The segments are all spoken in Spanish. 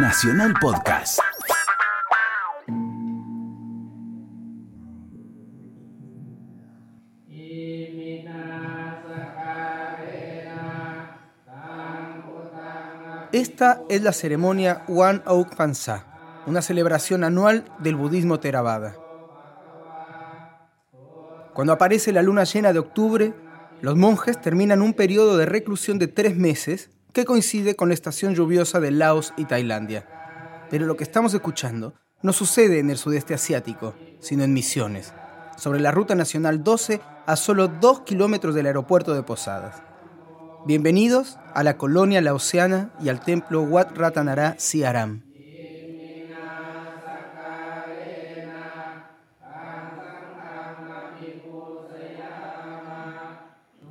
Nacional Podcast. Esta es la ceremonia One Oak Pansa, una celebración anual del budismo Theravada. Cuando aparece la luna llena de octubre, los monjes terminan un periodo de reclusión de tres meses que coincide con la estación lluviosa de Laos y Tailandia. Pero lo que estamos escuchando no sucede en el sudeste asiático, sino en Misiones, sobre la Ruta Nacional 12 a solo dos kilómetros del aeropuerto de Posadas. Bienvenidos a la colonia laosiana y al templo Wat Ratanara Siaram.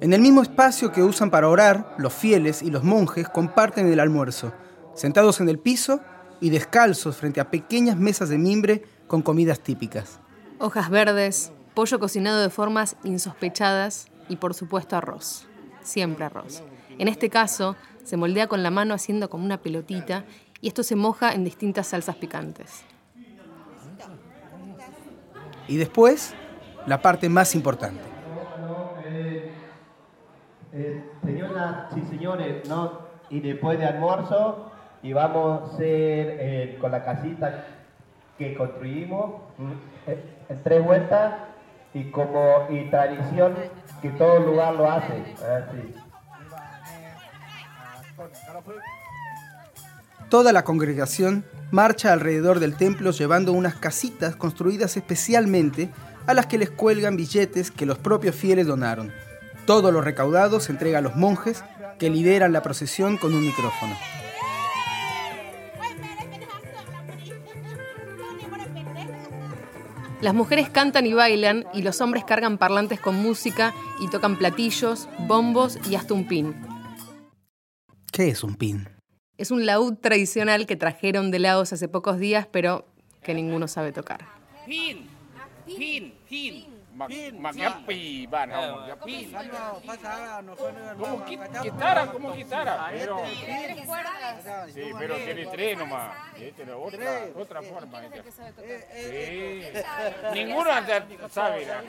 En el mismo espacio que usan para orar, los fieles y los monjes comparten el almuerzo, sentados en el piso y descalzos frente a pequeñas mesas de mimbre con comidas típicas. Hojas verdes, pollo cocinado de formas insospechadas y por supuesto arroz. Siempre arroz. En este caso, se moldea con la mano haciendo como una pelotita y esto se moja en distintas salsas picantes. Y después, la parte más importante. Eh, señoras y ¿no? y después de almuerzo y vamos a hacer eh, con la casita que construimos eh, en tres vueltas y como y tradición que todo lugar lo hace. Así. Toda la congregación marcha alrededor del templo llevando unas casitas construidas especialmente a las que les cuelgan billetes que los propios fieles donaron. Todo lo recaudado se entrega a los monjes que lideran la procesión con un micrófono. Las mujeres cantan y bailan y los hombres cargan parlantes con música y tocan platillos, bombos y hasta un pin. ¿Qué es un pin? Es un laúd tradicional que trajeron de Laos hace pocos días, pero que ninguno sabe tocar. Pin. Pin. Pin. หมักหมักยับปีบ้านเฮาหมักยับปี como qui- guitarra como guitarra pero sí pero tiene tres nomás Este es otra otra forma esta. sí ninguno anda- sabe la-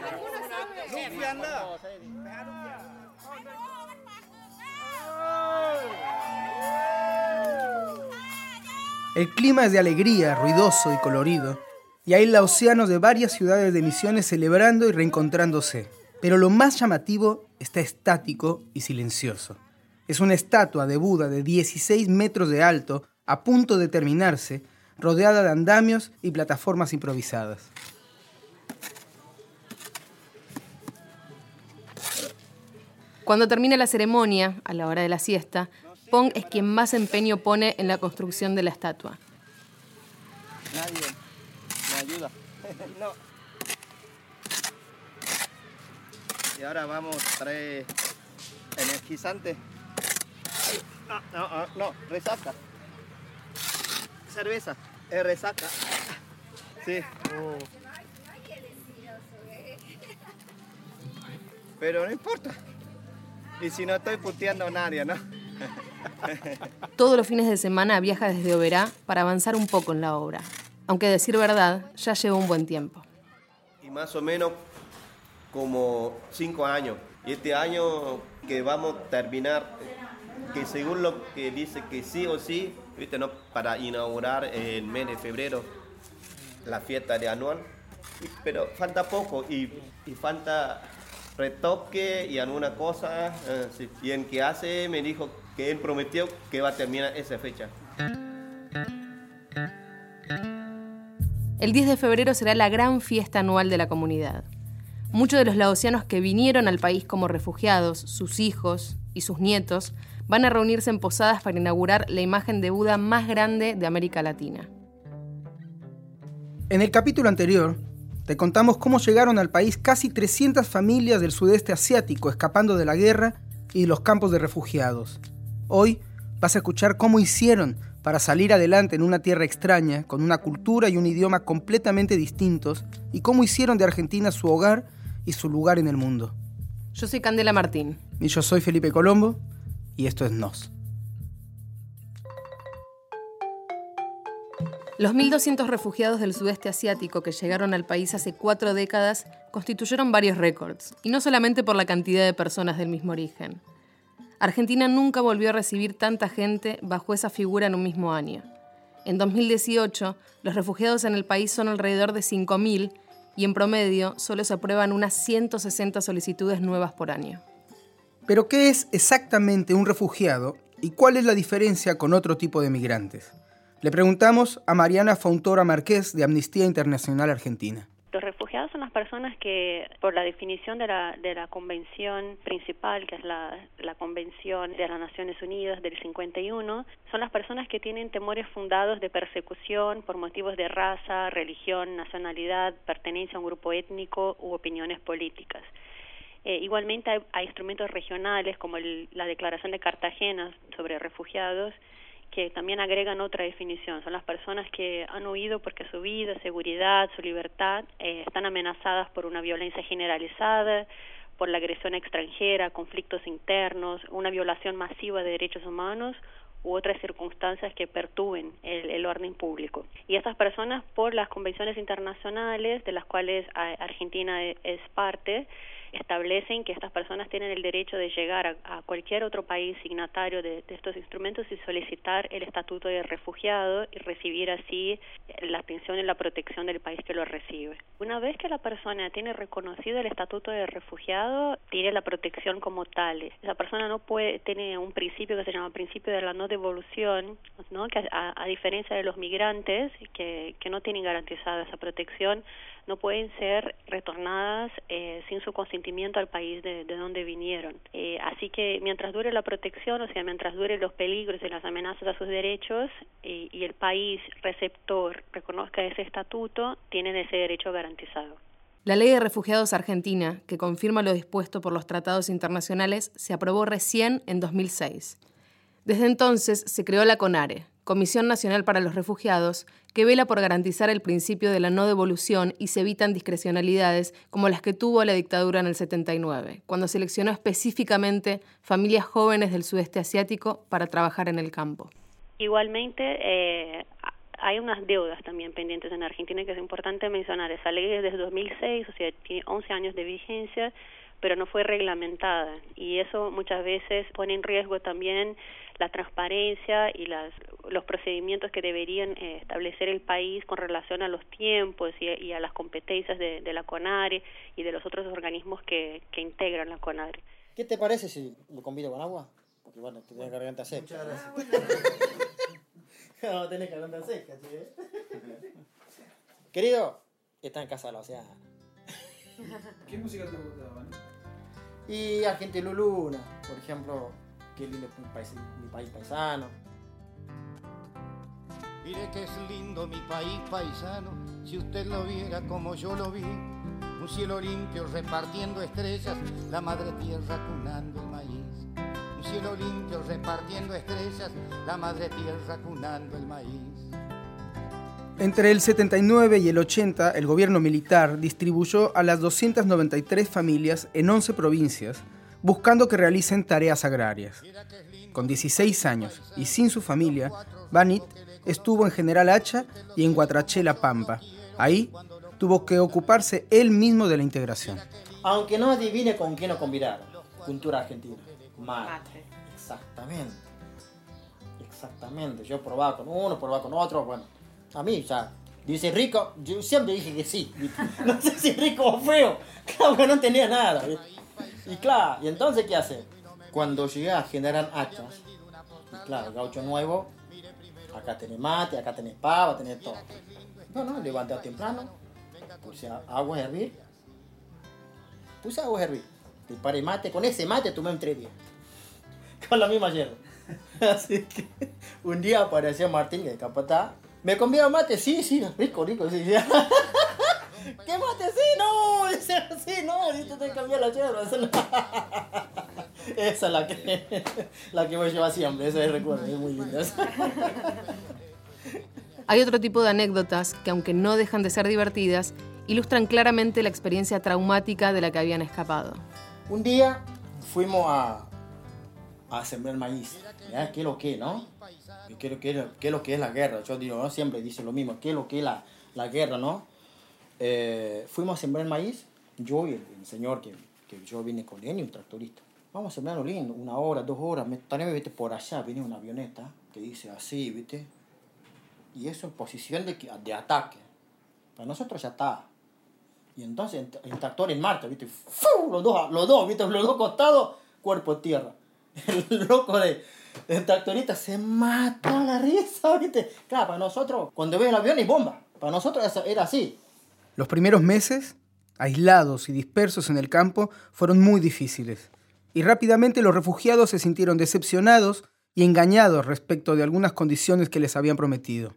El clima es de alegría, ruidoso y colorido, y hay laosianos de varias ciudades de Misiones celebrando y reencontrándose. Pero lo más llamativo está estático y silencioso. Es una estatua de Buda de 16 metros de alto, a punto de terminarse, rodeada de andamios y plataformas improvisadas. Cuando termina la ceremonia, a la hora de la siesta, Pong es quien más empeño pone en la construcción de la estatua. Nadie. No. Y ahora vamos a traer energizante. No, no, no, no, resaca. Cerveza, es resaca. Sí. Pero no importa. Y si no estoy puteando a nadie, ¿no? Todos los fines de semana viaja desde Oberá para avanzar un poco en la obra. Aunque decir verdad, ya lleva un buen tiempo. Y más o menos como cinco años. Y este año que vamos a terminar, que según lo que dice que sí o sí, ¿viste, no? para inaugurar el mes de febrero la fiesta de anual. Pero falta poco y, y falta retoque y alguna cosa. eh, sí. Y en que hace me dijo que él prometió que va a terminar esa fecha. El 10 de febrero será la gran fiesta anual de la comunidad. Muchos de los laosianos que vinieron al país como refugiados, sus hijos y sus nietos, van a reunirse en posadas para inaugurar la imagen de Buda más grande de América Latina. En el capítulo anterior, te contamos cómo llegaron al país casi 300 familias del sudeste asiático escapando de la guerra y los campos de refugiados. Hoy vas a escuchar cómo hicieron para salir adelante en una tierra extraña, con una cultura y un idioma completamente distintos, y cómo hicieron de Argentina su hogar y su lugar en el mundo. Yo soy Candela Martín. Y yo soy Felipe Colombo, y esto es Nos. Los 1.200 refugiados del sudeste asiático que llegaron al país hace cuatro décadas constituyeron varios récords, y no solamente por la cantidad de personas del mismo origen. Argentina nunca volvió a recibir tanta gente bajo esa figura en un mismo año. En 2018, los refugiados en el país son alrededor de 5.000 y en promedio solo se aprueban unas 160 solicitudes nuevas por año. Pero ¿qué es exactamente un refugiado y cuál es la diferencia con otro tipo de migrantes? Le preguntamos a Mariana Fontora Márquez de Amnistía Internacional Argentina. Los refugiados son las personas que, por la definición de la, de la convención principal, que es la, la Convención de las Naciones Unidas del 51, son las personas que tienen temores fundados de persecución por motivos de raza, religión, nacionalidad, pertenencia a un grupo étnico u opiniones políticas. Eh, igualmente hay, instrumentos regionales como la Declaración de Cartagena sobre refugiados que también agregan otra definición. Son las personas que han huido porque su vida, seguridad, su libertad eh, están amenazadas por una violencia generalizada, por la agresión extranjera, conflictos internos, una violación masiva de derechos humanos u otras circunstancias que perturben el, el, orden público. Y estas personas, por las convenciones internacionales de las cuales Argentina e, es parte, establecen que estas personas tienen el derecho de llegar a, cualquier otro país signatario de, estos instrumentos y solicitar el estatuto de refugiado y recibir así la atención y la protección del país que lo recibe. Una vez que la persona tiene reconocido el estatuto de refugiado, tiene la protección como tal. Esa persona no puede, tiene un principio que se llama principio de la no devolución, ¿no? que a, diferencia de los migrantes que, que no tienen garantizada esa protección, no pueden ser retornadas eh, sin su consentimiento al país de, donde vinieron. Eh, así que mientras dure la protección, o sea, mientras dure los peligros y las amenazas a sus derechos y el país receptor reconozca ese estatuto, tienen ese derecho garantizado. La Ley de Refugiados Argentina, que confirma lo dispuesto por los tratados internacionales, se aprobó recién en 2006. Desde entonces se creó la CONARE, Comisión Nacional para los Refugiados, que vela por garantizar el principio de la no devolución y se evitan discrecionalidades como las que tuvo la dictadura en el 79, cuando seleccionó específicamente familias jóvenes del sudeste asiático para trabajar en el campo. Igualmente, eh, hay unas deudas también pendientes en Argentina que es importante mencionar. Esa ley es desde 2006, o sea, tiene 11 años de vigencia pero no fue reglamentada y eso muchas veces pone en riesgo también la transparencia y las, los procedimientos que deberían eh, establecer el país con relación a los tiempos y, a las competencias de, la CONARE y de los otros organismos que, que integran la CONARE. ¿Qué te parece si lo convido con agua? Porque bueno, te tienes garganta seca. Muchas gracias. no, tenés garganta seca, ¿sí? Querido, está en casa o sea. ¿Qué música te gustaba? Y Argentina Luluna, por ejemplo, qué lindo mi país, mi país paisano. Mire que es lindo mi país paisano, si usted lo viera como yo lo vi. Un cielo limpio repartiendo estrellas, la madre tierra cunando el maíz. Un cielo limpio repartiendo estrellas, la madre tierra cunando el maíz. Entre el 79 y el 80, el gobierno militar distribuyó a las 293 familias en 11 provincias, buscando que realicen tareas agrarias. Con 16 años y sin su familia, Banit estuvo en General Hacha y en Guatrachela Pampa. Ahí tuvo que ocuparse él mismo de la integración. Aunque no adivine con quién lo combinaron. Cultura argentina. Mate. Exactamente. Exactamente. Yo probaba con uno, probaba con otro, bueno a mí, ya. Dice rico, yo siempre dije que sí. No sé si rico o feo. Claro que no tenía nada. Y claro, ¿y entonces qué hace? Cuando llegué a generar actas, y claro, gaucho nuevo, acá tenés mate, acá tenés pava, tenés todo. No, no, levanté temprano, puse agua a hervir, puse agua a hervir, disparé mate, con ese mate tomé un tres con la misma hierba. Así que un día apareció Martín, el capataz, ¿Me conviene mate? Sí, sí, rico, rico, sí. ¿Qué mate? Sí, no, sí, no, y te cambiar la yerba. Esa es la que, la que voy a llevar siempre, esa es recuerdo, es muy linda. Hay otro tipo de anécdotas que, aunque no dejan de ser divertidas, ilustran claramente la experiencia traumática de la que habían escapado. Un día fuimos a, a sembrar maíz, ¿ya? ¿Qué lo que, no? ¿Qué, qué, qué es lo que es la guerra? Yo digo, ¿no? siempre dice lo mismo, ¿qué es lo que es la, la guerra, no? Eh, fuimos a sembrar maíz, yo y el, señor que, que, yo vine con él y un tractorista. Vamos a sembrarlo lindo, una hora, dos horas. También, viste, por allá viene una avioneta que dice así, viste. Y eso en posición de, de ataque. Para nosotros ya está. Y entonces el tractor en marcha, viste. Los dos, los dos, viste, los dos costados, cuerpo en tierra. El loco de, el tractorista se mató a la risa, viste. Claro, para nosotros, cuando ve el avión y bomba. Para nosotros era así. Los primeros meses, aislados y dispersos en el campo, fueron muy difíciles. Y rápidamente los refugiados se sintieron decepcionados y engañados respecto de algunas condiciones que les habían prometido.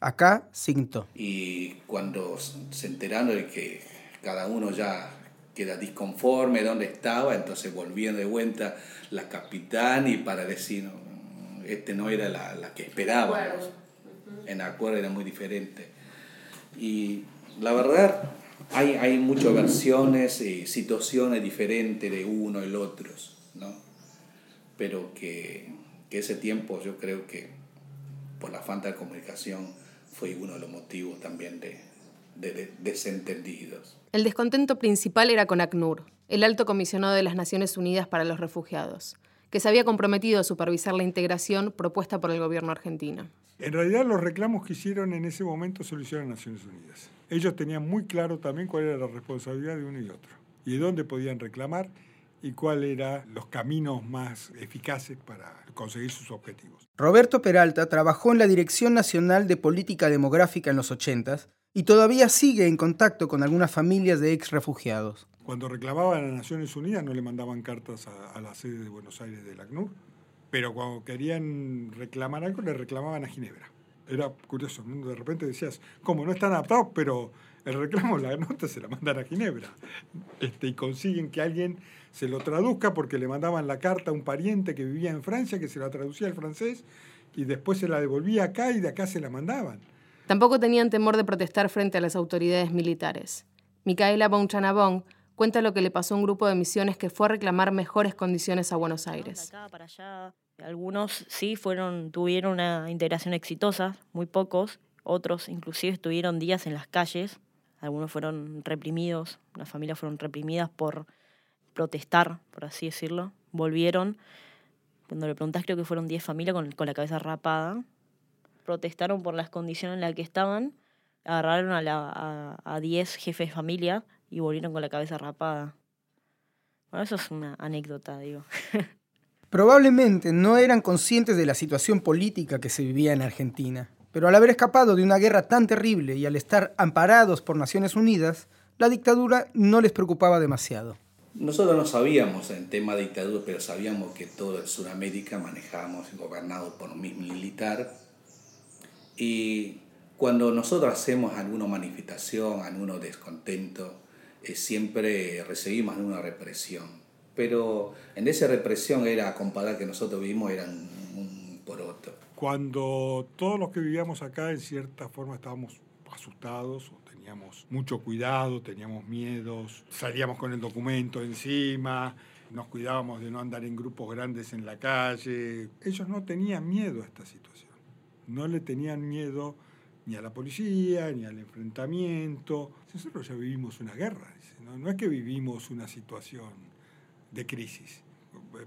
Acá, Cinto. Y cuando se enteraron de que cada uno ya queda disconforme de dónde estaba, entonces volvían de vuelta la capitán y para decir, este no era la, la que esperábamos. En acuerdo era muy diferente. Y la verdad, hay, hay muchas versiones y situaciones diferentes de uno y el otro, ¿no? Pero que, que ese tiempo yo creo que por la falta de comunicación fue uno de los motivos también de, de, desentendidos. El descontento principal era con ACNUR, el alto comisionado de las Naciones Unidas para los Refugiados, que se había comprometido a supervisar la integración propuesta por el gobierno argentino. En realidad los reclamos que hicieron en ese momento se lo hicieron a Naciones Unidas. Ellos tenían muy claro también cuál era la responsabilidad de uno y otro, y dónde podían reclamar y cuáles eran los caminos más eficaces para conseguir sus objetivos. Roberto Peralta trabajó en la Dirección Nacional de Política Demográfica en los 80 y todavía sigue en contacto con algunas familias de ex refugiados. Cuando reclamaban a Naciones Unidas no le mandaban cartas a, la sede de Buenos Aires del ACNUR, pero cuando querían reclamar algo le reclamaban a Ginebra. Era curioso, de repente decías, ¿cómo no están adaptados? Pero el reclamo, la nota se la mandan a Ginebra. Este, y consiguen que alguien se lo traduzca porque le mandaban la carta a un pariente que vivía en Francia, que se la traducía al francés, y después se la devolvía acá y de acá se la mandaban. Tampoco tenían temor de protestar frente a las autoridades militares. Micaela Bonchanabón cuenta lo que le pasó a un grupo de misiones que fue a reclamar mejores condiciones a Buenos Aires. acá para allá, algunos sí fueron, tuvieron una integración exitosa, muy pocos, otros inclusive estuvieron días en las calles, algunos fueron reprimidos, las familias fueron reprimidas por protestar, por así decirlo, volvieron, cuando le preguntás creo que fueron 10 familias con, con la cabeza rapada, protestaron por las condiciones en las que estaban, agarraron a, la, a, 10 jefes de familia y volvieron con la cabeza rapada. Bueno, eso es una anécdota, digo. Probablemente no eran conscientes de la situación política que se vivía en Argentina, pero al haber escapado de una guerra tan terrible y al estar amparados por Naciones Unidas, la dictadura no les preocupaba demasiado. Nosotros no sabíamos en tema de dictadura, pero sabíamos que todo el Sudamérica manejábamos gobernado por un militar y cuando nosotros hacemos alguna manifestación, alguno descontento, eh, siempre recibimos una represión. Pero en esa represión era comparar que nosotros vivimos eran un otro. Cuando todos los que vivíamos acá en cierta forma estábamos asustados teníamos mucho cuidado, teníamos miedos, salíamos con el documento encima, nos cuidábamos de no andar en grupos grandes en la calle. Ellos no tenían miedo a esta situación no le tenían miedo ni a la policía, ni al enfrentamiento. Nosotros ya vivimos una guerra, ¿no? es que vivimos una situación de crisis.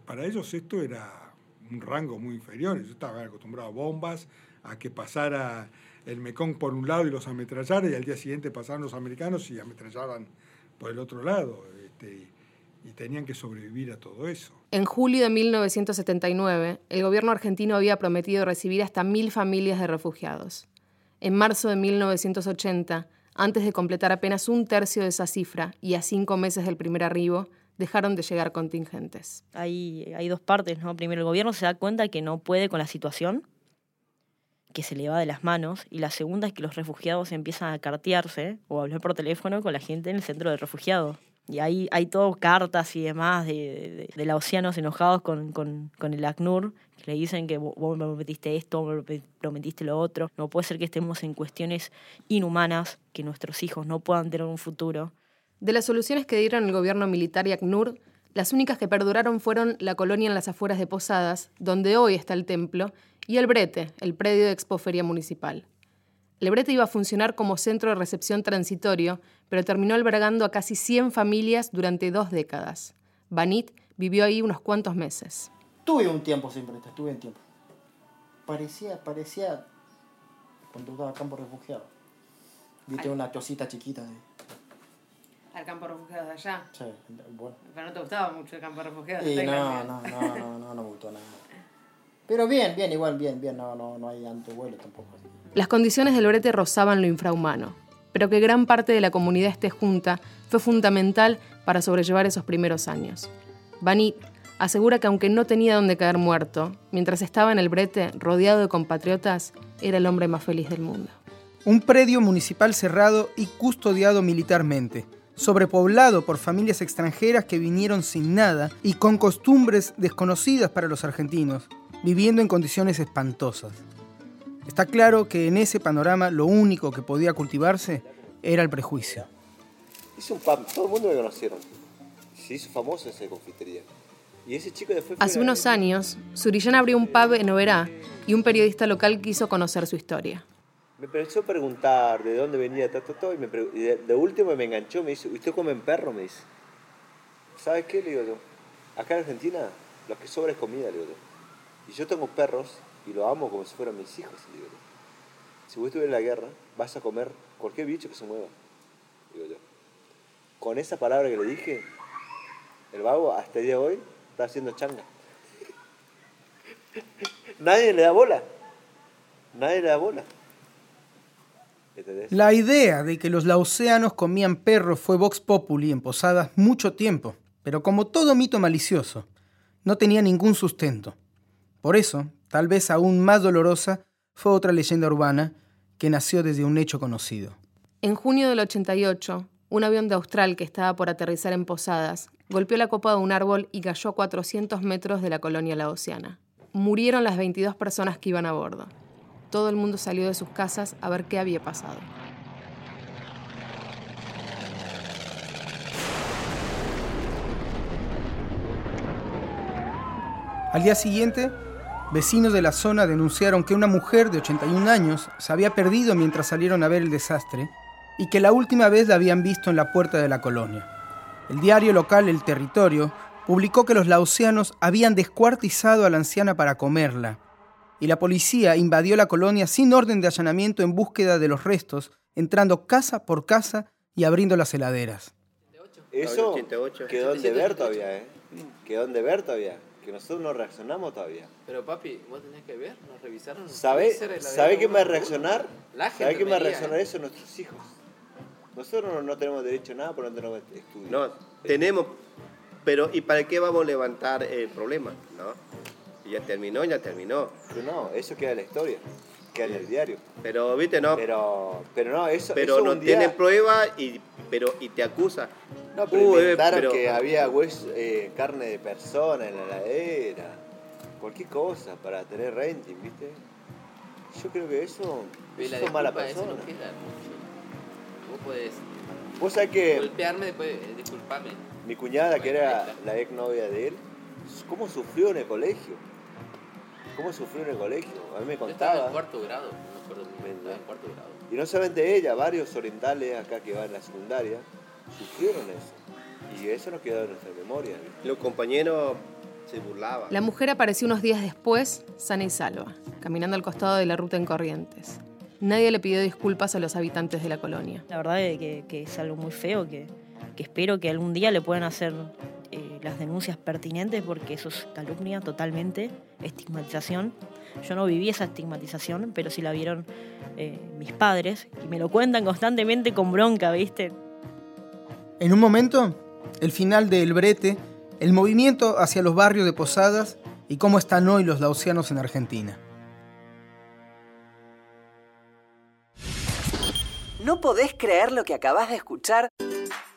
Para ellos esto era un rango muy inferior. Yo estaba acostumbrado a bombas, a que pasara el Mekong por un lado y los ametrallara, y al día siguiente pasaban los americanos y ametrallaban por el otro lado. Este, y tenían que sobrevivir a todo eso. En julio de 1979, el gobierno argentino había prometido recibir hasta mil familias de refugiados. En marzo de 1980, antes de completar apenas un tercio de esa cifra y a cinco meses del primer arribo, dejaron de llegar contingentes. Hay, hay dos partes, ¿no? Primero, el gobierno se da cuenta que no puede con la situación, que se le va de las manos, y la segunda es que los refugiados empiezan a cartearse o a hablar por teléfono con la gente en el centro de refugiados. Y ahí hay todo cartas y demás de, de, los océanos enojados con, con, con, el ACNUR, que le dicen que vos me prometiste esto, me prometiste lo otro. No puede ser que estemos en cuestiones inhumanas, que nuestros hijos no puedan tener un futuro. De las soluciones que dieron el gobierno militar y ACNUR, Las únicas que perduraron fueron la colonia en las afueras de Posadas, donde hoy está el templo, y el Brete, el predio de Expoferia Municipal. El Brete iba a funcionar como centro de recepción transitorio, pero terminó albergando a casi 100 familias durante dos décadas. Banit vivió ahí unos cuantos meses. Tuve un tiempo sin Brete, tuve un tiempo. Parecía, parecía cuando estaba campo refugiado. Viste una chocita chiquita de... ¿Al campo refugiado de allá? Sí, bueno. Pero no te gustaba mucho el campo refugiado. Y no, no, no, no, no, no me gustó nada. Pero bien, bien, igual, bien, bien, no, no, no hay antevuelo tampoco. Las condiciones del brete rozaban lo infrahumano, pero que gran parte de la comunidad esté junta fue fundamental para sobrellevar esos primeros años. Banit asegura que aunque no tenía donde caer muerto, mientras estaba en el brete, rodeado de compatriotas, era el hombre más feliz del mundo. Un predio municipal cerrado y custodiado militarmente, sobrepoblado por familias extranjeras que vinieron sin nada y con costumbres desconocidas para los argentinos, viviendo en condiciones espantosas. Está claro que en ese panorama lo único que podía cultivarse era el prejuicio. Hizo un pan, todo el mundo me conocieron. Se hizo famoso esa confitería. Y ese chico después Hace unos años, Surillán abrió un pub en Oberá y un periodista local quiso conocer su historia. Me empezó a preguntar de dónde venía todo, todo, y, me y de, último me enganchó, me dice, ¿usted come perro? Me dice. ¿Sabes qué? Le digo yo, acá en Argentina lo que sobra es comida, le digo yo. Y yo tengo perros y lo amo como si fueran mis hijos, digo. Si vos estuvieras en la guerra, vas a comer cualquier bicho que se mueva, digo yo. Con esa palabra que le dije, el vago hasta el día de hoy está haciendo changa. Nadie le da bola. Nadie le da bola. La idea de que los laoceanos comían perros fue Vox Populi en Posadas mucho tiempo, pero como todo mito malicioso, no tenía ningún sustento. Por eso, tal vez aún más dolorosa, fue otra leyenda urbana que nació desde un hecho conocido. En junio del 88, un avión de Austral que estaba por aterrizar en Posadas golpeó la copa de un árbol y cayó a 400 metros de la colonia laosiana. Murieron las 22 personas que iban a bordo todo el mundo salió de sus casas a ver qué había pasado. Al día siguiente, vecinos de la zona denunciaron que una mujer de 81 años se había perdido mientras salieron a ver el desastre y que la última vez la habían visto en la puerta de la colonia. El diario local El Territorio publicó que los laosianos habían descuartizado a la anciana para comerla y la policía invadió la colonia sin orden de allanamiento en búsqueda de los restos, entrando casa por casa y abriendo las heladeras. Eso quedó en deber todavía, ¿eh? Quedó en deber todavía. Que nosotros no reaccionamos todavía. Pero papi, vos tenés que ver, nos revisaron. ¿Sabe, ¿sabe qué me va a reaccionar? ¿Sabe qué me va a reaccionar eso? Nuestros hijos. Nosotros no, tenemos derecho a nada porque no tenemos estudio. No, tenemos, pero ¿y para qué vamos a levantar el problema? ¿no? ya terminó, ya terminó. no, eso queda en la historia, queda en el diario. Pero, viste, no. Pero, pero no, eso. Pero no tiene prueba y, pero, y te acusa. No, pero uh, inventaron que había hueso, eh, carne de persona en la heladera. Cualquier cosa para tener renting, ¿viste? Yo creo que eso. eso es mala persona. Eso no queda Vos podés. Vos sabés que. Golpearme después, eh, disculpame. Mi cuñada, que era la ex novia de él, ¿cómo sufrió en el colegio? Cómo sufrió en el colegio. A mí me contaba. en cuarto grado, no me acuerdo en cuarto grado. Y no solamente ella, varios orientales acá que van en la secundaria sufrieron eso. Y eso nos quedó en nuestra memoria. Los compañeros se burlaban. La mujer apareció unos días después, sana y salva, caminando al costado de la ruta en Corrientes. Nadie le pidió disculpas a los habitantes de la colonia. La verdad es que, es algo muy feo, que, que espero que algún día le puedan hacer las denuncias pertinentes porque eso es calumnia totalmente, estigmatización. Yo no viví esa estigmatización, pero sí la vieron eh, mis padres y me lo cuentan constantemente con bronca, ¿viste? En un momento, el final de El Brete, el movimiento hacia los barrios de Posadas y cómo están hoy los lausianos en Argentina. ¿No podés creer lo que acabas de escuchar?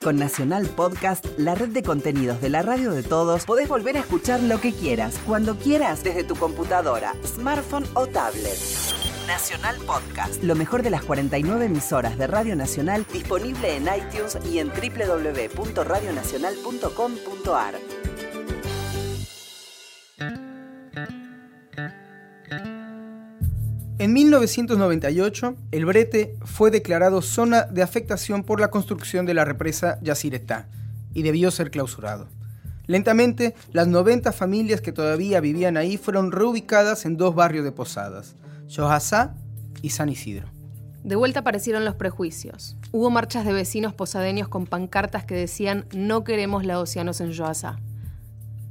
Con Nacional Podcast, la red de contenidos de la radio de todos, podés volver a escuchar lo que quieras, cuando quieras, desde tu computadora, smartphone o tablet. Nacional Podcast, lo mejor de las 49 emisoras de Radio Nacional disponible en iTunes y en www.radionacional.com.ar. En 1998, el Brete fue declarado zona de afectación por la construcción de la represa Yacyretá y debió ser clausurado. Lentamente, las 90 familias que todavía vivían ahí fueron reubicadas en dos barrios de Posadas, Yohasá y San Isidro. De vuelta aparecieron los prejuicios. Hubo marchas de vecinos posadeños con pancartas que decían no queremos la Océanos en Yoasá.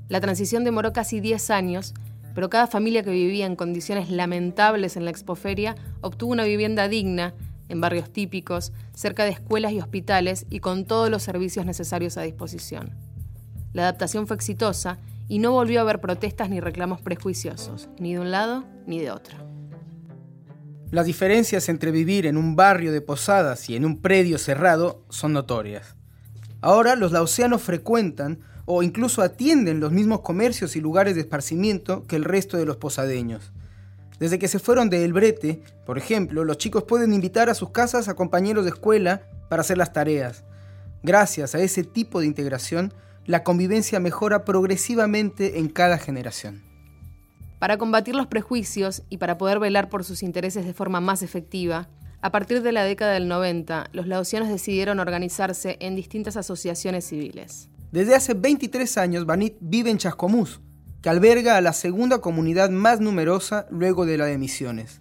La transición demoró casi 10 años pero cada familia que vivía en condiciones lamentables en la expoferia obtuvo una vivienda digna, en barrios típicos, cerca de escuelas y hospitales y con todos los servicios necesarios a disposición. La adaptación fue exitosa y no volvió a haber protestas ni reclamos prejuiciosos, ni de un lado ni de otro. Las diferencias entre vivir en un barrio de posadas y en un predio cerrado son notorias. Ahora los laosianos frecuentan o incluso atienden los mismos comercios y lugares de esparcimiento que el resto de los posadeños. Desde que se fueron de El Brete, por ejemplo, los chicos pueden invitar a sus casas a compañeros de escuela para hacer las tareas. Gracias a ese tipo de integración, la convivencia mejora progresivamente en cada generación. Para combatir los prejuicios y para poder velar por sus intereses de forma más efectiva, a partir de la década del 90, los laosianos decidieron organizarse en distintas asociaciones civiles. Desde hace 23 años, Banit vive en Chascomús, que alberga a la segunda comunidad más numerosa luego de la de Misiones.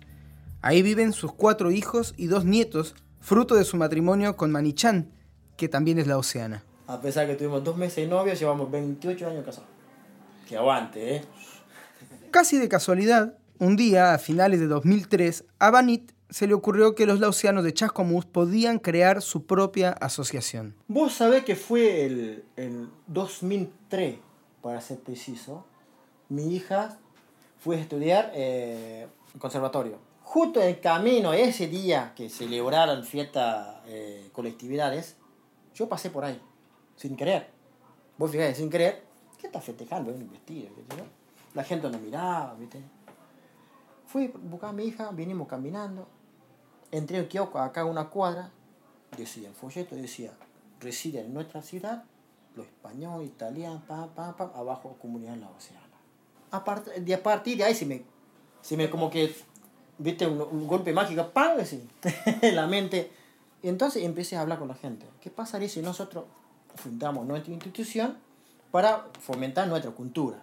Ahí viven sus cuatro hijos y dos nietos, fruto de su matrimonio con Manichan, que también es la Oceana. A pesar que tuvimos dos meses de novios, llevamos 28 años casados. Que aguante, ¿eh? Casi de casualidad, un día, a finales de 2003, a Banit se le ocurrió que los lausianos de Chascomús podían crear su propia asociación. Vos sabés que fue el, el 2003, para ser preciso, mi hija fue a estudiar eh, conservatorio. Justo en camino, ese día que celebraron fiestas, eh, colectividades, yo pasé por ahí, sin querer. Vos fijate, sin querer, ¿qué estás festejando? Un vestido, La gente no miraba, ¿viste? Fui a buscar a mi hija, vinimos caminando, entré al kiosco acá una cuadra, decía, el folleto decía, reside en nuestra ciudad, los españoles, italianos, pam, pam, pam, abajo comunidad en la oceana. A, partir de, a partir de ahí se me, se me como que, viste, un, golpe mágico, ¡pam! Así, en la mente. Entonces empecé a hablar con la gente. ¿Qué pasaría si nosotros fundamos nuestra institución para fomentar nuestra cultura?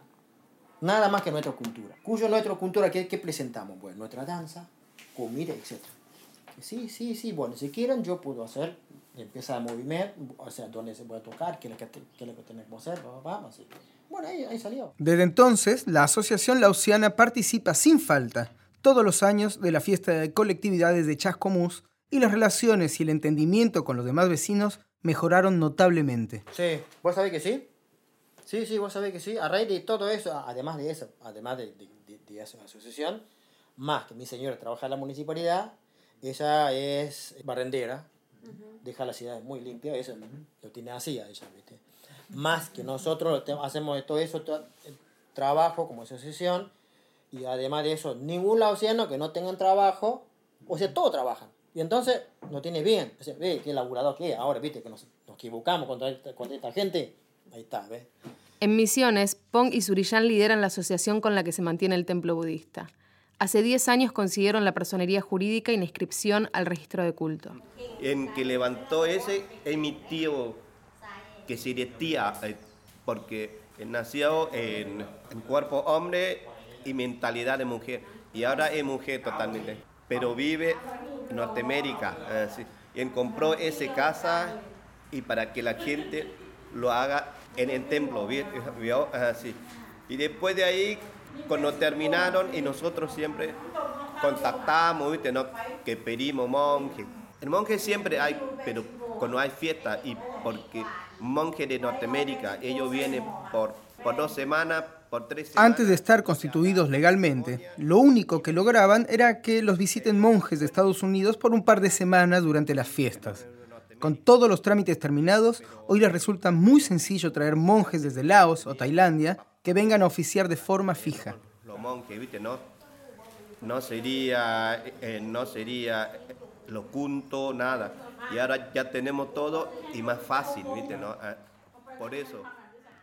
Nada más que nuestra cultura. Cuyo nuestra cultura, ¿qué, qué presentamos? Pues nuestra danza, comida, etc. Sí, sí, sí, bueno, si quieren yo puedo hacer, empieza a movimiento, o sea, dónde se puede tocar, qué es lo que, qué es lo que tenemos que hacer, vamos, así. Bueno, ahí, ahí salió. Desde entonces, la Asociación Lausiana participa sin falta todos los años de la fiesta de colectividades de Chascomús y las relaciones y el entendimiento con los demás vecinos mejoraron notablemente. Sí, ¿vos sabés que sí? Sí, sí, vos sabés que sí. A raíz de todo eso, además de eso, además de, de, de, de esa asociación, más que mi señora trabaja en la municipalidad, ella es barrendera, deja la ciudad muy limpia, eso lo tiene así a ella, ¿viste? Más que nosotros hacemos todo eso, trabajo como asociación, y además de eso, ningún lausiano que no tengan trabajo, o sea, todos trabajan. Y entonces no tiene bien. O sea, ve qué laburador que es. Ahora, viste, que nos, nos equivocamos contra esta, contra esta gente. Ahí está, ¿ves? En Misiones, Pong y Surillán lideran la asociación con la que se mantiene el templo budista. Hace 10 años consiguieron la personería jurídica y inscripción al registro de culto. En que levantó ese es mi tío, que sería tía, eh, porque nació en, en cuerpo hombre y mentalidad de mujer. Y ahora es mujer totalmente. Pero vive en Norteamérica. eh. Y él compró esa casa y para que la gente lo haga en el templo. ¿vi- ¿vio? Así. Y después de ahí, cuando terminaron, y nosotros siempre contactamos, ¿viste? ¿no? que pedimos monje. El monje siempre hay, pero cuando hay fiesta, y porque monje de Norteamérica, ellos vienen por, por dos semanas, por tres semanas. Antes de estar constituidos legalmente, lo único que lograban era que los visiten monjes de Estados Unidos por un par de semanas durante las fiestas. Con todos los trámites terminados, hoy les resulta muy sencillo traer monjes desde Laos o Tailandia que vengan a oficiar de forma fija. los monjes, ¿viste? No, no sería, eh, no sería eh, lo junto, nada. Y ahora ya tenemos todo y más fácil, ¿viste? ¿no? Ah, Por eso.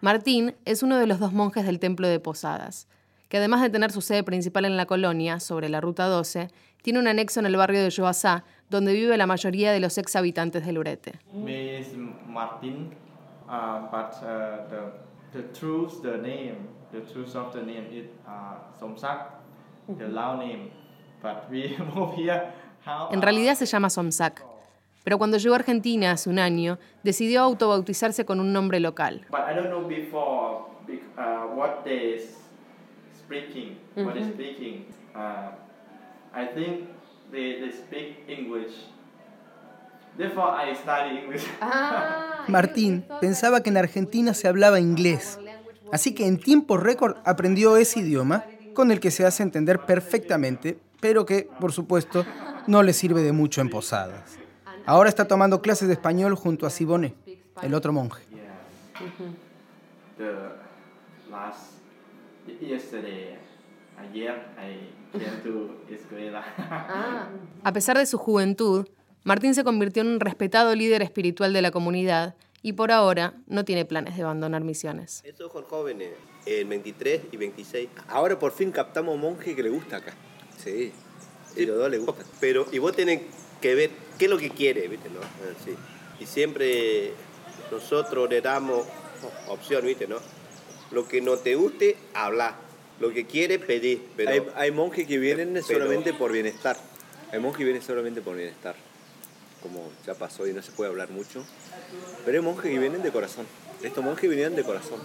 Martín es uno de los dos monjes del templo de Posadas, que además de tener su sede principal en la colonia, sobre la Ruta 12, tiene un anexo en el barrio de Joasá, donde vive la mayoría de los ex habitantes del Urete. Martin, uh, but uh, the the truth, the name, the truth of the name is uh, Somsak, the Lao name. But we move here. How, En realidad se llama Somsak, pero cuando llegó a Argentina hace un año, decidió autobautizarse con un nombre local. But I don't know before uh, what they speaking, what Mhm. speaking. Uh, I think they, they speak English. Therefore, I study English. Martín pensaba que en Argentina se hablaba inglés, así que en tiempo récord aprendió ese idioma, con el que se hace entender perfectamente, pero que, por supuesto, no le sirve de mucho en posadas. Ahora está tomando clases de español junto a Sibone, el otro monje. escuela. A pesar de su juventud, Martín se convirtió en un respetado líder espiritual de la comunidad y por ahora no tiene planes de abandonar misiones. Estos son jóvenes, en 23 y 26. Ahora por fin captamos un monje que le gusta acá. Sí. Y los dos le gusta. Pero, y vos tenés que ver qué es lo que quiere, ¿viste? ¿no? Sí. Y siempre nosotros le damos opción, ¿viste? ¿no? Lo que no te guste, habla. Lo que quiere, pedir. Pero, Hay, hay monjes que vienen pero- solamente por bienestar. Hay monjes que vienen solamente por bienestar. Como ya pasó y no se puede hablar mucho. Pero hay monjes que vienen de corazón. Estos monjes vinieron de corazón.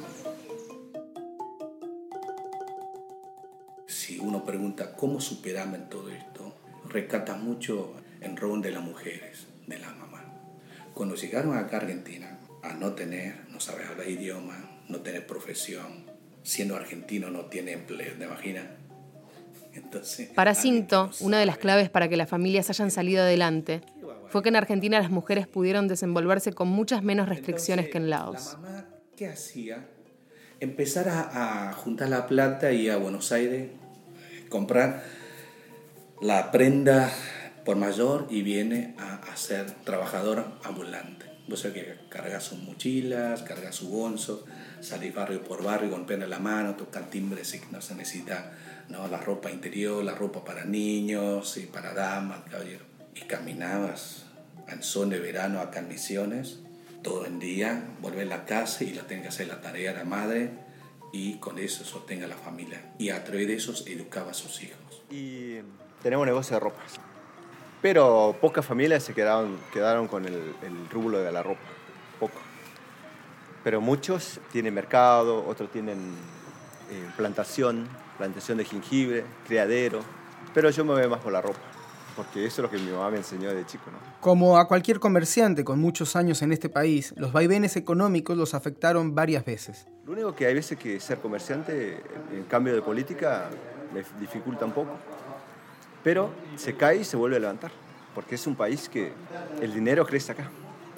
Si uno pregunta cómo superamos en todo esto, rescata mucho el rol de las mujeres, de la mamá. Cuando llegaron acá a Argentina, a no tener, no saber hablar idioma, no tener profesión, siendo argentino no tiene empleo, ¿te imaginas? Entonces, Para Cinto, una de las claves para que las familias hayan salido adelante fue que en Argentina las mujeres pudieron desenvolverse con muchas menos restricciones que en Laos. ¿qué hacía? Empezar a, a juntar la plata y a Buenos Aires, comprar la prenda por mayor y viene a, a ser trabajadora ambulante. Vos sabés que carga sus mochilas, carga su bolso, salir barrio por barrio, golpeando la mano, tocar timbre si no se necesita ¿no? la ropa interior, la ropa para niños y para damas, caballeros. Y caminabas en son de verano en Misiones, todo el día, volver a la casa y la tenga que hacer la tarea de la madre y con eso sostenga la familia. Y a través de eso educaba a sus hijos. Y tenemos negocio de ropas. Pero pocas familias se quedaron, quedaron con el, el rublo de la ropa. Poco. Pero muchos tienen mercado, otros tienen eh, plantación, plantación de jengibre, criadero. Pero yo me voy más por la ropa. Porque eso es lo que mi mamá me enseñó de chico, ¿no? Como a cualquier comerciante con muchos años en este país, los vaivenes económicos los afectaron varias veces. Lo único que hay veces que ser comerciante, en cambio de política, me dificulta un poco. Pero se cae y se vuelve a levantar, porque es un país que el dinero crece acá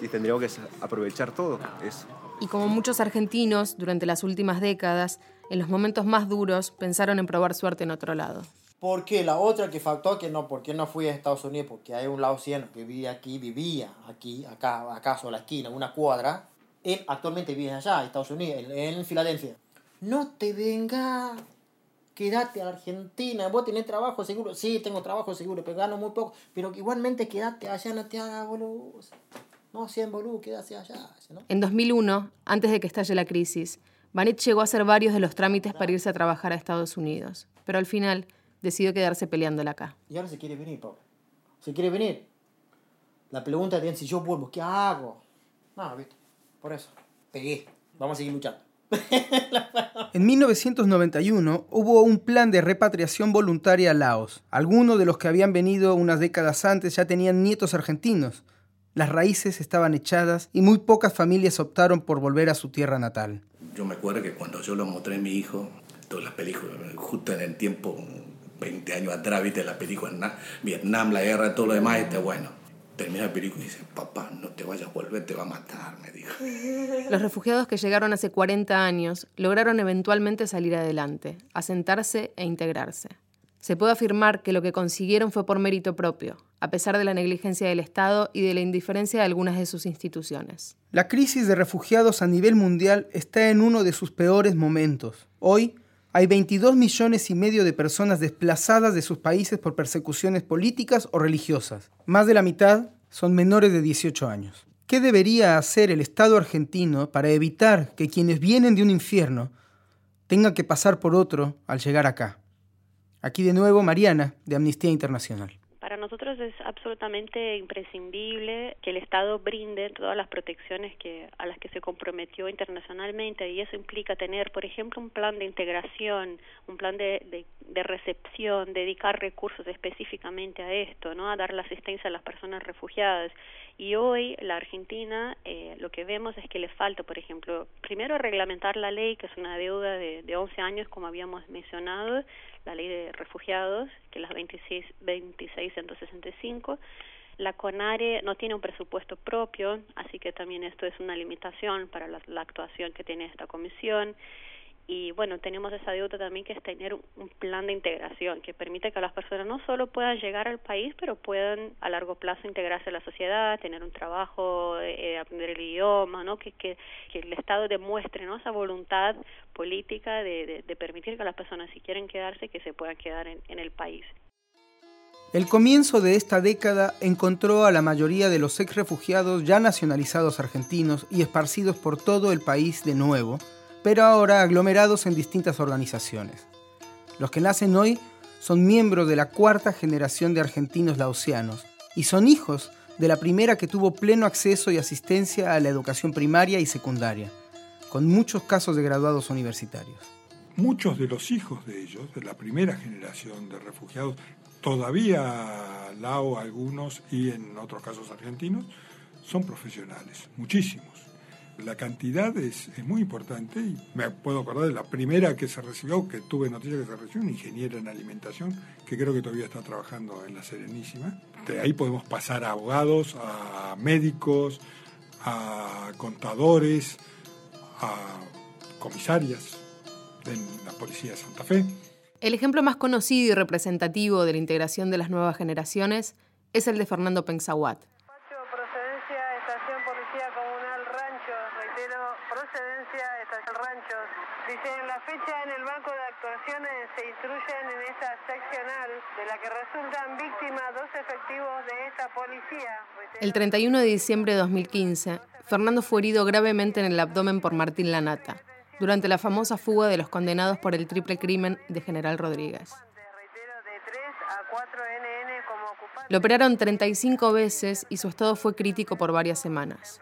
y tendríamos que aprovechar todo eso. Y como muchos argentinos, durante las últimas décadas, en los momentos más duros pensaron en probar suerte en otro lado. Porque la otra que faltó que no, ¿por qué no fui a Estados Unidos? Porque hay un laosiano que vivía aquí, vivía aquí, acá, acaso a la esquina, una cuadra. Él actualmente vive allá, en Estados Unidos, en, en Filadelfia. No te venga, quédate a Argentina, vos tenés trabajo seguro. Sí, tengo trabajo seguro, pero gano muy poco. Pero igualmente quédate allá, no te hagas boludo. No sean boludo, quédate allá. ¿no? En 2001, antes de que estalle la crisis, Banet llegó a hacer varios de los trámites para irse a trabajar a Estados Unidos, pero al final decidió quedarse peleándola acá. Y ahora se quiere venir, Pablo. Se quiere venir. La pregunta es si yo vuelvo, ¿qué hago? No, viste. Por eso. Pegué. Vamos a seguir luchando. En 1991 hubo un plan de repatriación voluntaria a Laos. Algunos de los que habían venido unas décadas antes ya tenían nietos argentinos. Las raíces estaban echadas y muy pocas familias optaron por volver a su tierra natal. Yo me acuerdo que cuando yo lo mostré a mi hijo, todas las películas, justo en el tiempo, 20 años atrás, viste la película en Vietnam, la guerra, todo lo demás, está bueno. Termina la película y dice, papá, no te vayas a volver, te va a matar, me dijo. Los refugiados que llegaron hace 40 años lograron eventualmente salir adelante, asentarse e integrarse. Se puede afirmar que lo que consiguieron fue por mérito propio, a pesar de la negligencia del Estado y de la indiferencia de algunas de sus instituciones. La crisis de refugiados a nivel mundial está en uno de sus peores momentos. Hoy, hay 22 millones y medio de personas desplazadas de sus países por persecuciones políticas o religiosas. Más de la mitad son menores de 18 años. ¿Qué debería hacer el Estado argentino para evitar que quienes vienen de un infierno tengan que pasar por otro al llegar acá? Aquí de nuevo Mariana, de Amnistía Internacional. Nosotros es absolutamente imprescindible que el Estado brinde todas las protecciones que a las que se comprometió internacionalmente y eso implica tener, por ejemplo, un plan de integración, un plan de, de, de recepción, dedicar recursos específicamente a esto, no, a dar la asistencia a las personas refugiadas. Y hoy la Argentina eh, lo que vemos es que le falta, por ejemplo, primero reglamentar la ley, que es una deuda de, de 11 años, como habíamos mencionado, la ley de refugiados, que es la 26, 2665. La CONARE no tiene un presupuesto propio, así que también esto es una limitación para la, la actuación que tiene esta comisión y bueno, tenemos esa deuda también que es tener un plan de integración que permite que las personas no solo puedan llegar al país, pero puedan a largo plazo integrarse a la sociedad, tener un trabajo, eh, aprender el idioma, ¿no? Que, que, que el Estado demuestre ¿no? esa voluntad política de, de, de permitir que las personas, si quieren quedarse, que se puedan quedar en, en el país. El comienzo de esta década encontró a la mayoría de los ex refugiados ya nacionalizados argentinos y esparcidos por todo el país de nuevo, pero ahora aglomerados en distintas organizaciones. Los que nacen hoy son miembros de la cuarta generación de argentinos laosianos y son hijos de la primera que tuvo pleno acceso y asistencia a la educación primaria y secundaria, con muchos casos de graduados universitarios. Muchos de los hijos de ellos, de la primera generación de refugiados, todavía lao algunos y en otros casos argentinos, son profesionales, muchísimos la cantidad es, muy importante y me puedo acordar de la primera que se recibió, que tuve noticia que se recibió, una ingeniera en alimentación, que creo que todavía está trabajando en la Serenísima. De ahí podemos pasar a abogados, a médicos, a contadores, a comisarias de la Policía de Santa Fe. El ejemplo más conocido y representativo de la integración de las nuevas generaciones es el de Fernando Pensaguat, Dice, en la fecha en el banco de actuaciones se instruyen en esta seccional de la que resultan víctimas dos efectivos de esta policía. El 31 de diciembre de 2015, Fernando fue herido gravemente en el abdomen por Martín Lanata, durante la famosa fuga de los condenados por el triple crimen de General Rodríguez. Lo operaron 35 veces y su estado fue crítico por varias semanas.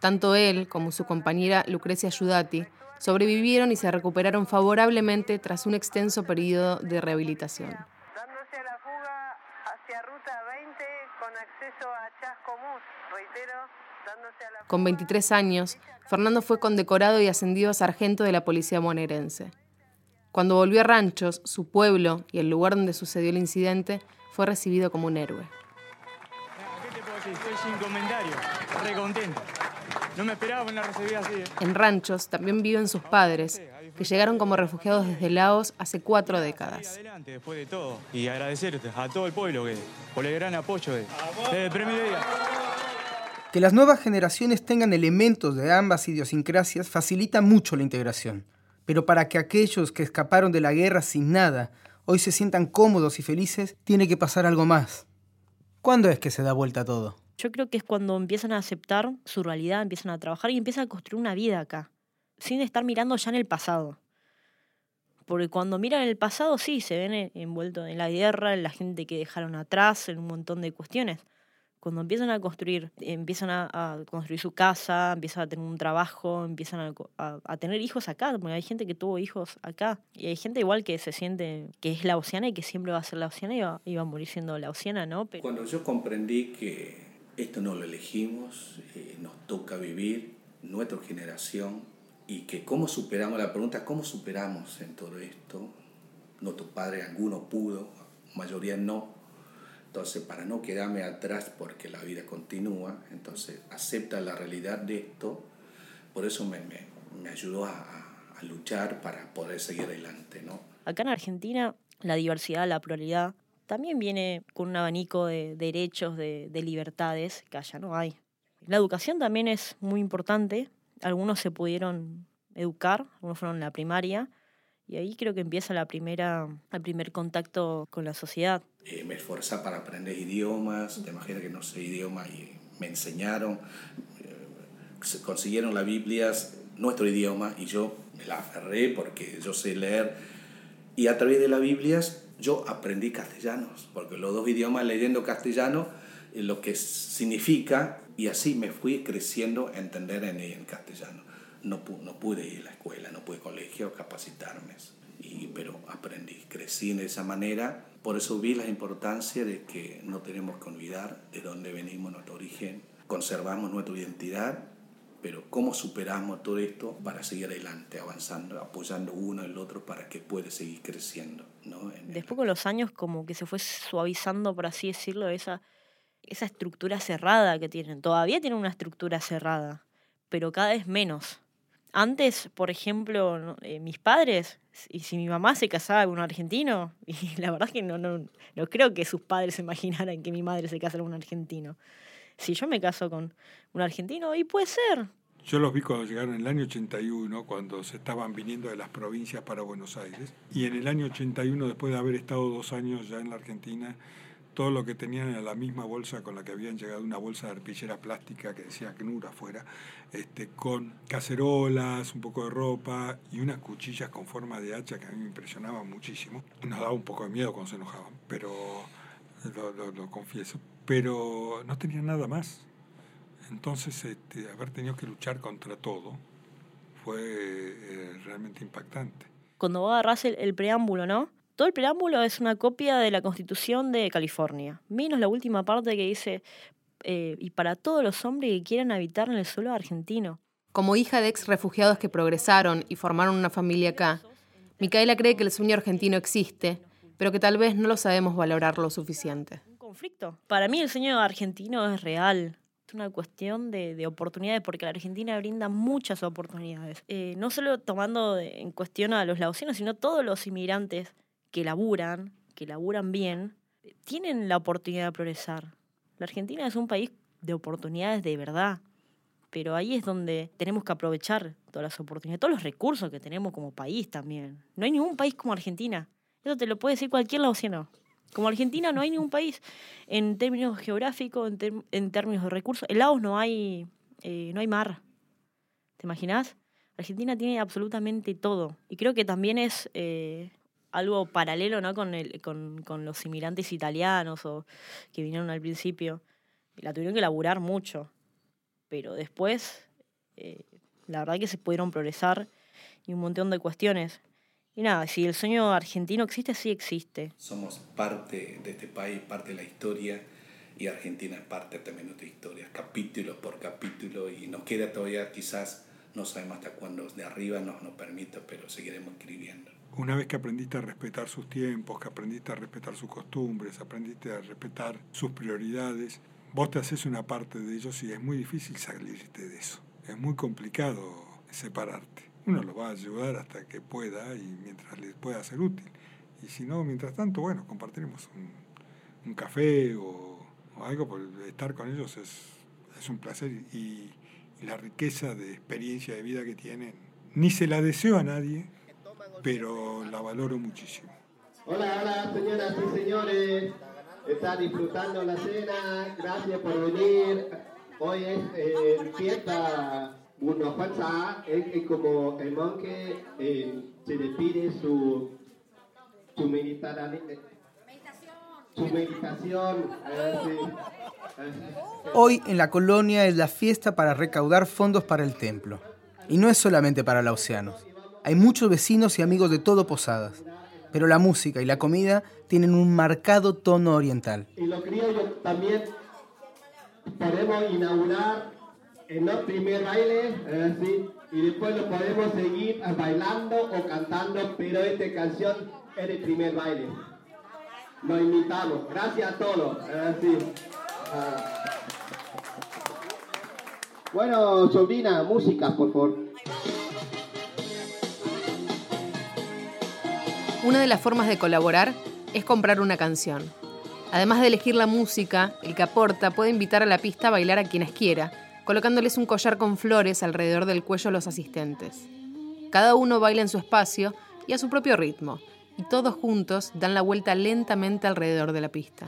Tanto él como su compañera Lucrecia Ayudati sobrevivieron y se recuperaron favorablemente tras un extenso periodo de rehabilitación. Dándose a la fuga hacia Ruta 20 con acceso a Chascomús, reitero, dándose a la Con 23 años, Fernando fue condecorado y ascendido a sargento de la policía bonaerense. Cuando volvió a Ranchos, su pueblo y el lugar donde sucedió el incidente, fue recibido como un héroe. ¿Qué te puedo decir? Estoy sin comentario, re contento. No me esperaba una recibida así. ¿eh? En Ranchos también viven sus padres, que llegaron como refugiados desde Laos hace cuatro décadas. Adelante, después de todo. Y agradecerte a todo el pueblo que, por el gran apoyo de, desde el primer día. Que las nuevas generaciones tengan elementos de ambas idiosincrasias facilita mucho la integración. Pero para que aquellos que escaparon de la guerra sin nada hoy se sientan cómodos y felices, tiene que pasar algo más. ¿Cuándo es que se da vuelta todo? Yo creo que es cuando empiezan a aceptar su realidad, empiezan a trabajar y empiezan a construir una vida acá, sin estar mirando ya en el pasado. Porque cuando miran el pasado, sí, se ven envueltos en la guerra, en la gente que dejaron atrás, en un montón de cuestiones. Cuando empiezan a construir, empiezan a, a construir su casa, empiezan a tener un trabajo, empiezan a, a, a, tener hijos acá, porque hay gente que tuvo hijos acá. Y hay gente igual que se siente que es laosiana y que siempre va a ser laosiana y va, y va a morir siendo laosiana, ¿no? Pero... Cuando yo comprendí que esto no lo elegimos, eh, nos toca vivir, nuestra generación, y que cómo superamos, la pregunta, ¿cómo superamos en todo esto? Nuestros padres, algunos pudo, mayoría no. Entonces, para no quedarme atrás porque la vida continúa, entonces acepta la realidad de esto, por eso me, me, me ayudó a, a, luchar para poder seguir adelante. ¿no? Acá en Argentina, la diversidad, la pluralidad también viene con un abanico de derechos, de, de, libertades que allá no hay. La educación también es muy importante. Algunos se pudieron educar, algunos fueron en la primaria Y ahí creo que empieza la primera, el primer contacto con la sociedad. Eh, me esforcé para aprender idiomas, te imaginas que no sé idioma y me enseñaron, eh, consiguieron las Biblias, nuestro idioma, y yo me la aferré porque yo sé leer. Y a través de las Biblias yo aprendí castellano, porque los dos idiomas leyendo castellano, lo que significa, y así me fui creciendo a entender en, en castellano. No, no pude ir a la escuela, no pude colegio, capacitarme, y, pero aprendí, crecí de esa manera. Por eso vi la importancia de que no tenemos que olvidar de dónde venimos, nuestro origen, conservamos nuestra identidad pero cómo superamos todo esto para seguir adelante, avanzando, apoyando uno al otro para que pueda seguir creciendo. ¿no? Después con los años como que se fue suavizando, por así decirlo, esa, esa estructura cerrada que tienen. Todavía tienen una estructura cerrada, pero cada vez menos. Antes, por ejemplo, eh, mis padres, y si mi mamá se casaba con un argentino, y la verdad es que no, no, no creo que sus padres se imaginaran que mi madre se casara con un argentino si yo me caso con un argentino, y puede ser. Yo los vi cuando llegaron en el año 81, cuando se estaban viniendo de las provincias para Buenos Aires. Y en el año 81, después de haber estado dos años ya en la Argentina, todo lo que tenían era la misma bolsa con la que habían llegado, una bolsa de arpillera plástica que decía CNUR afuera, este, con cacerolas, un poco de ropa y unas cuchillas con forma de hacha que a mí me impresionaban muchísimo. Nos daba un poco de miedo cuando se enojaban, pero lo, lo confieso pero no tenía nada más. Entonces, este, haber tenido que luchar contra todo fue eh, realmente impactante. Cuando vos agarrás el, preámbulo, ¿no? Todo el preámbulo es una copia de la Constitución de California, menos la última parte que dice, eh, y para todos los hombres que quieran habitar en el suelo argentino. Como hija de ex refugiados que progresaron y formaron una familia acá, Micaela cree que el sueño argentino existe, pero que tal vez no lo sabemos valorar lo suficiente conflicto. Para mí el sueño argentino es real. Es una cuestión de, oportunidades, porque la Argentina brinda muchas oportunidades. Eh, no solo tomando en cuestión a los laosinos, sino todos los inmigrantes que laburan, que laburan bien, tienen la oportunidad de progresar. La Argentina es un país de oportunidades de verdad, pero ahí es donde tenemos que aprovechar todas las oportunidades, todos los recursos que tenemos como país también. No hay ningún país como Argentina. Eso te lo puede decir cualquier laosiano. Como Argentina no hay ningún país en términos geográficos, en, términos de recursos. En Laos no hay, eh, no hay mar. ¿Te imaginas? Argentina tiene absolutamente todo. Y creo que también es eh, algo paralelo ¿no? con, los inmigrantes italianos que vinieron al principio. La tuvieron que laburar mucho. Pero después, eh, la verdad que se pudieron progresar y un montón de cuestiones. Y nada, si el sueño argentino existe, sí existe. Somos parte de este país, parte de la historia, y Argentina es parte también de nuestra historia, capítulo por capítulo, y nos queda todavía quizás, no sabemos hasta cuándo de arriba nos, nos permita, pero seguiremos escribiendo. Una vez que aprendiste a respetar sus tiempos, que aprendiste a respetar sus costumbres, aprendiste a respetar sus prioridades, vos te haces una parte de ellos y es muy difícil salirte de eso. Es muy complicado separarte uno lo va a ayudar hasta que pueda y mientras les pueda ser útil. Y si no, mientras tanto, bueno, compartiremos un, café o, algo, porque estar con ellos es, es un placer y, la riqueza de experiencia de vida que tienen. Ni se la deseo a nadie, pero la valoro muchísimo. Hola, hola, señoras y señores. Están disfrutando la cena. Gracias por venir. Hoy es eh, fiesta uno pasa es, como el monje eh, se le pide su, su, meditación. Su meditación. Hoy en la colonia es la fiesta para recaudar fondos para el templo. Y no es solamente para los océanos. Hay muchos vecinos y amigos de todo Posadas. Pero la música y la comida tienen un marcado tono oriental. Y los criollos también podemos inaugurar en el primer baile, ¿sí? y después lo podemos seguir bailando o cantando, pero esta canción es el primer baile. Lo invitamos. Gracias a todos. ¿sí? Ah. Bueno, sobrina, música, por favor. Una de las formas de colaborar es comprar una canción. Además de elegir la música, el que aporta puede invitar a la pista a bailar a quienes quiera colocándoles un collar con flores alrededor del cuello a los asistentes. Cada uno baila en su espacio y a su propio ritmo, y todos juntos dan la vuelta lentamente alrededor de la pista.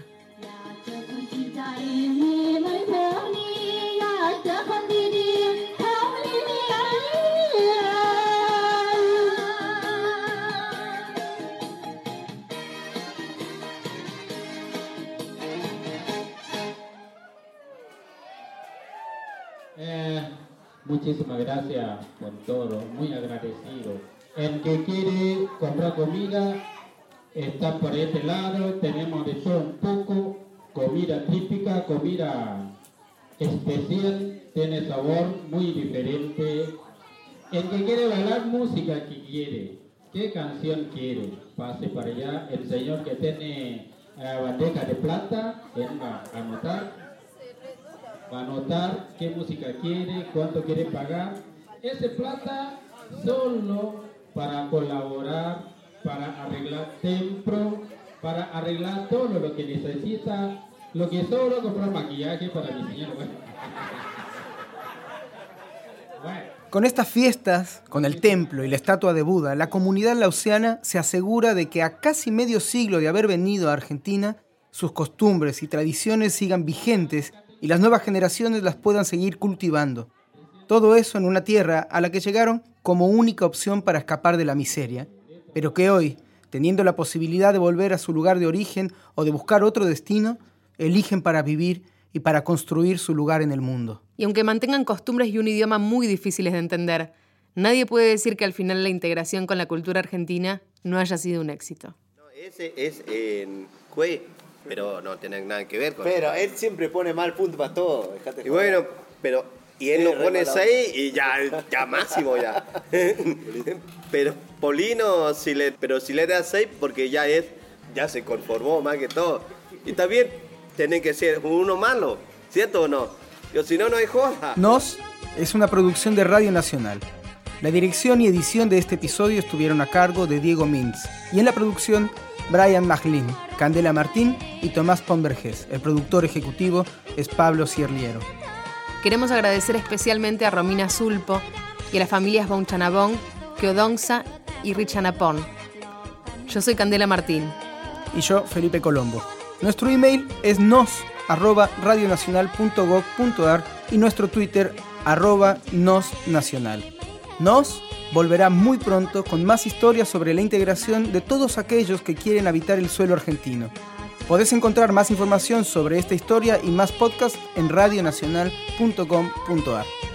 Muchísimas gracias por todo, muy agradecido. El que quiere comprar comida está por este lado, tenemos de todo un poco, comida típica, comida especial, tiene sabor muy diferente. El que quiere bailar música que quiere, qué canción quiere, pase para allá. El señor que tiene eh, bandeja de plata, venga a anotar va a anotar qué música quiere, cuánto quiere pagar. Ese plata solo para colaborar, para arreglar templo, para arreglar todo lo que necesita, lo que solo comprar maquillaje para mi señor. Con estas fiestas, con el templo y la estatua de Buda, la comunidad lausiana se asegura de que a casi medio siglo de haber venido a Argentina, sus costumbres y tradiciones sigan vigentes y las nuevas generaciones las puedan seguir cultivando. Todo eso en una tierra a la que llegaron como única opción para escapar de la miseria, pero que hoy, teniendo la posibilidad de volver a su lugar de origen o de buscar otro destino, eligen para vivir y para construir su lugar en el mundo. Y aunque mantengan costumbres y un idioma muy difíciles de entender, nadie puede decir que al final la integración con la cultura argentina no haya sido un éxito. Ese es en Cue, pero no tiene nada que ver con Pero él siempre pone mal punto para todo. dejate Y joder. bueno, pero y él Sí, lo pone mala 6 y ya, ya máximo ya. pero Polino, si le, pero si le da 6 porque ya es, ya se conformó más que todo. Y también tiene que ser uno malo, ¿cierto o no? Yo si no, no hay joda. Nos es una producción de Radio Nacional. La dirección y edición de este episodio estuvieron a cargo de Diego Mintz y en la producción Brian Maglin, Candela Martín y Tomás Pomberges. El productor ejecutivo es Pablo Cierliero. Queremos agradecer especialmente a Romina Zulpo y a las familias Bonchanabón, Keodonza y Richanapón. Yo soy Candela Martín. Y yo, Felipe Colombo. Nuestro email es nos@radionacional.gov.ar y nuestro Twitter arroba nosnacional. Nos volverá muy pronto con más historias sobre la integración de todos aquellos que quieren habitar el suelo argentino. Podés encontrar más información sobre esta historia y más podcasts en radionacional.com.ar.